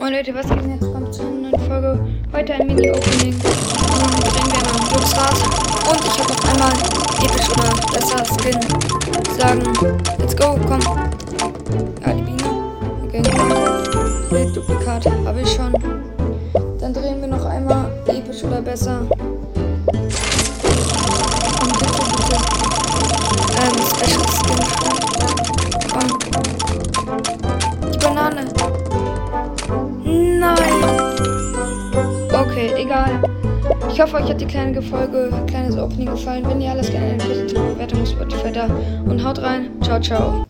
Moin Leute, was geht denn jetzt? Kommt zu einer neuen Folge. Heute ein Mini-Opening. Und drehen wir mal Glücksrad. Und ich habe auf einmal episch oder besser Skin. Sagen, let's go, komm. Ja, die Biene. Okay, Bild Duplikat habe ich schon. Dann drehen wir noch einmal episch oder besser. Egal. Ich hoffe, euch hat die kleine Folge, kleines Opening gefallen. Wenn ihr alles gerne eine positive Bewertung auf Spotify da. Und haut rein. Ciao, ciao.